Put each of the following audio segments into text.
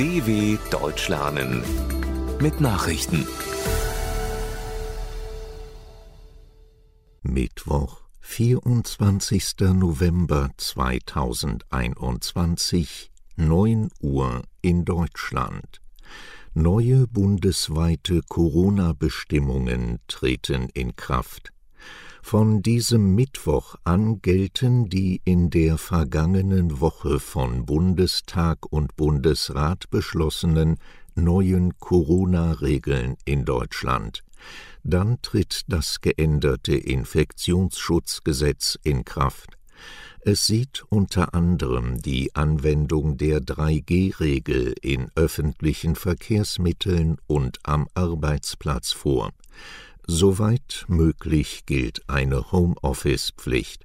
DW Deutsch lernen mit Nachrichten. Mittwoch, 24. November 2021, 9 Uhr in Deutschland. Neue bundesweite Corona-Bestimmungen treten in Kraft. Von diesem Mittwoch an gelten die in der vergangenen Woche von Bundestag und Bundesrat beschlossenen neuen Corona-Regeln in Deutschland. Dann tritt das geänderte Infektionsschutzgesetz in Kraft. Es sieht unter anderem die Anwendung der 3G-Regel in öffentlichen Verkehrsmitteln und am Arbeitsplatz vor. Soweit möglich gilt eine Homeoffice-Pflicht.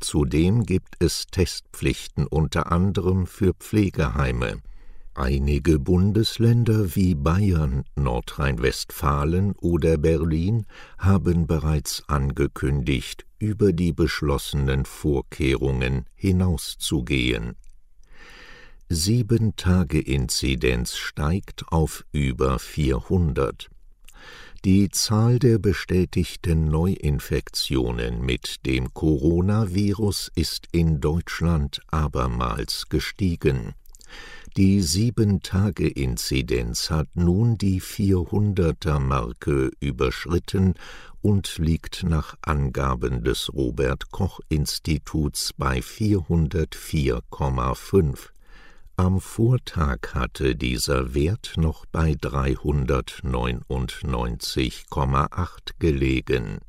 Zudem gibt es Testpflichten unter anderem für Pflegeheime. Einige Bundesländer wie Bayern, Nordrhein-Westfalen oder Berlin haben bereits angekündigt, über die beschlossenen Vorkehrungen hinauszugehen. Sieben-Tage-Inzidenz steigt auf über 400. Die Zahl der bestätigten Neuinfektionen mit dem Coronavirus ist in Deutschland abermals gestiegen. Die Sieben-Tage-Inzidenz hat nun die 400er-Marke überschritten und liegt nach Angaben des Robert Koch Instituts bei 404,5. Am Vortag hatte dieser Wert noch bei 399,8 gelegen.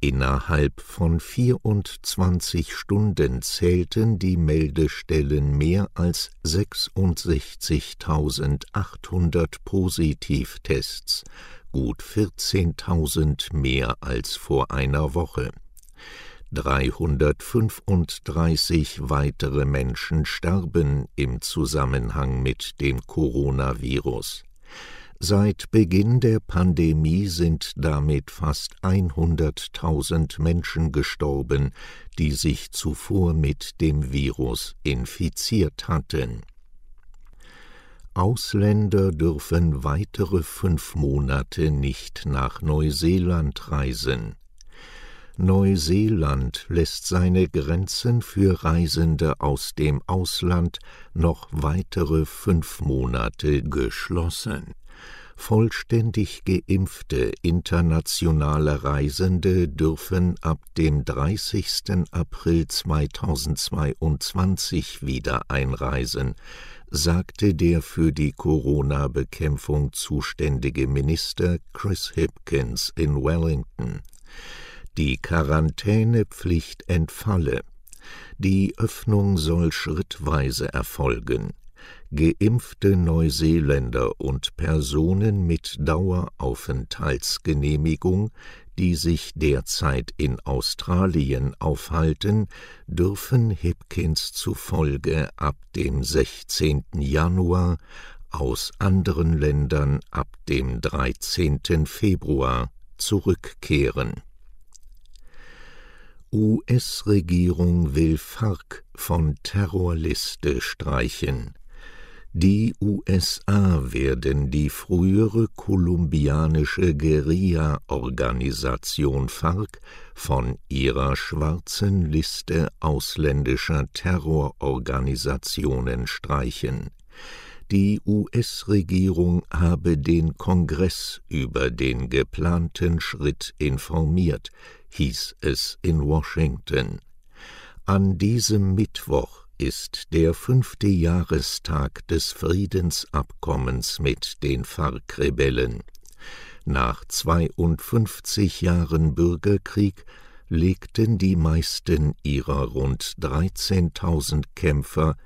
Innerhalb von 24 Stunden zählten die Meldestellen mehr als 66.800 Positivtests, gut 14.000 mehr als vor einer Woche. 335 weitere Menschen starben im Zusammenhang mit dem Coronavirus. Seit Beginn der Pandemie sind damit fast 100.000 Menschen gestorben, die sich zuvor mit dem Virus infiziert hatten. Ausländer dürfen weitere fünf Monate nicht nach Neuseeland reisen. Neuseeland lässt seine Grenzen für Reisende aus dem Ausland noch weitere fünf Monate geschlossen. Vollständig geimpfte internationale Reisende dürfen ab dem 30. April 2022 wieder einreisen, sagte der für die Corona-Bekämpfung zuständige Minister Chris Hipkins in Wellington die Quarantänepflicht entfalle. Die Öffnung soll schrittweise erfolgen. Geimpfte Neuseeländer und Personen mit Daueraufenthaltsgenehmigung, die sich derzeit in Australien aufhalten, dürfen Hipkins zufolge ab dem 16. Januar aus anderen Ländern ab dem 13. Februar zurückkehren. US-Regierung will FARC von Terrorliste streichen. Die USA werden die frühere kolumbianische Guerilla-Organisation FARC von ihrer schwarzen Liste ausländischer Terrororganisationen streichen. Die US-Regierung habe den Kongress über den geplanten Schritt informiert, hieß es in Washington. An diesem Mittwoch ist der fünfte Jahrestag des Friedensabkommens mit den FARC-Rebellen. Nach 52 Jahren Bürgerkrieg legten die meisten ihrer rund 13.000 Kämpfer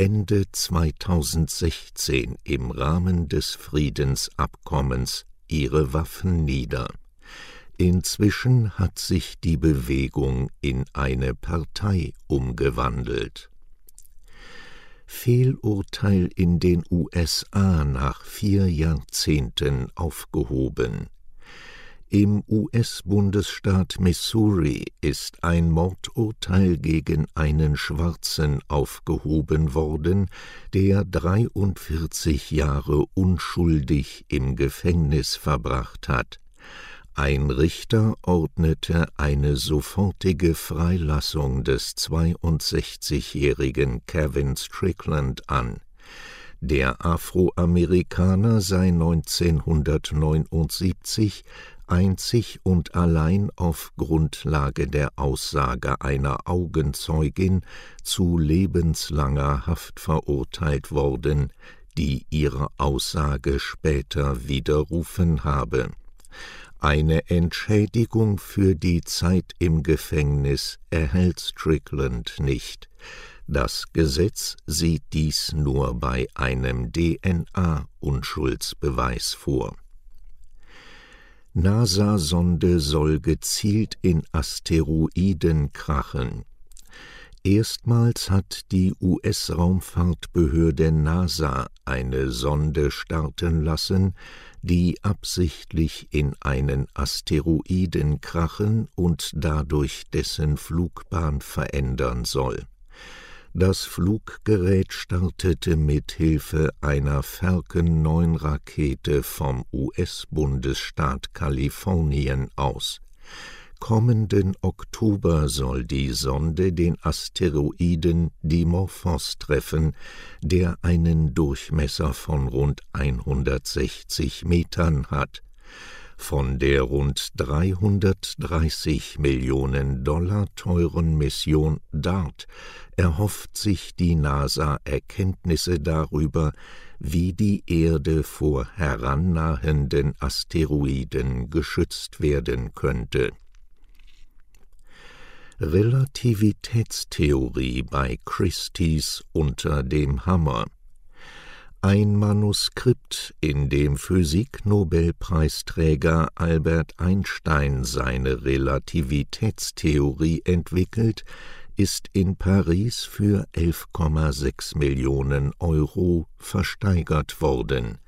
Ende 2016 im Rahmen des Friedensabkommens ihre Waffen nieder. Inzwischen hat sich die Bewegung in eine Partei umgewandelt. Fehlurteil in den USA nach vier Jahrzehnten aufgehoben. Im US-Bundesstaat Missouri ist ein Mordurteil gegen einen Schwarzen aufgehoben worden, der 43 Jahre unschuldig im Gefängnis verbracht hat. Ein Richter ordnete eine sofortige Freilassung des 62-jährigen Kevin Strickland an. Der Afroamerikaner sei 1979 einzig und allein auf Grundlage der Aussage einer Augenzeugin zu lebenslanger Haft verurteilt worden, die ihre Aussage später widerrufen habe. Eine Entschädigung für die Zeit im Gefängnis erhält Strickland nicht. Das Gesetz sieht dies nur bei einem DNA-Unschuldsbeweis vor. NASA-Sonde soll gezielt in Asteroiden krachen. Erstmals hat die US-Raumfahrtbehörde NASA eine Sonde starten lassen, die absichtlich in einen Asteroiden krachen und dadurch dessen Flugbahn verändern soll das Fluggerät startete mit Hilfe einer Falcon 9 Rakete vom US-Bundesstaat Kalifornien aus. Kommenden Oktober soll die Sonde den Asteroiden Dimorphos treffen, der einen Durchmesser von rund 160 Metern hat von der rund 330 Millionen Dollar teuren Mission DART erhofft sich die NASA Erkenntnisse darüber, wie die Erde vor herannahenden Asteroiden geschützt werden könnte. Relativitätstheorie bei Christie's unter dem Hammer ein Manuskript, in dem Physiknobelpreisträger Albert Einstein seine Relativitätstheorie entwickelt, ist in Paris für 11,6 Millionen Euro versteigert worden.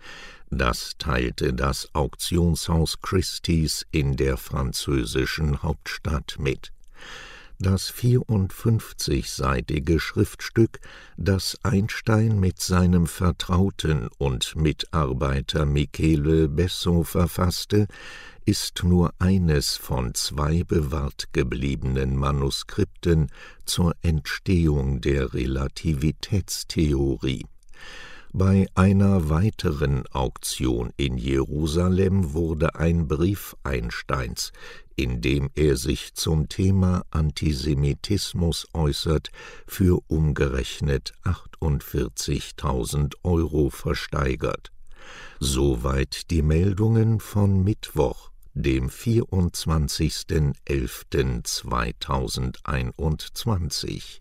Das teilte das Auktionshaus Christie's in der französischen Hauptstadt mit das 54-seitige Schriftstück, das Einstein mit seinem Vertrauten und Mitarbeiter Michele Besso verfasste, ist nur eines von zwei bewahrt gebliebenen Manuskripten zur Entstehung der Relativitätstheorie. Bei einer weiteren Auktion in Jerusalem wurde ein Brief Einsteins, in dem er sich zum Thema Antisemitismus äußert, für umgerechnet 48.000 Euro versteigert. Soweit die Meldungen von Mittwoch, dem 24.11.2021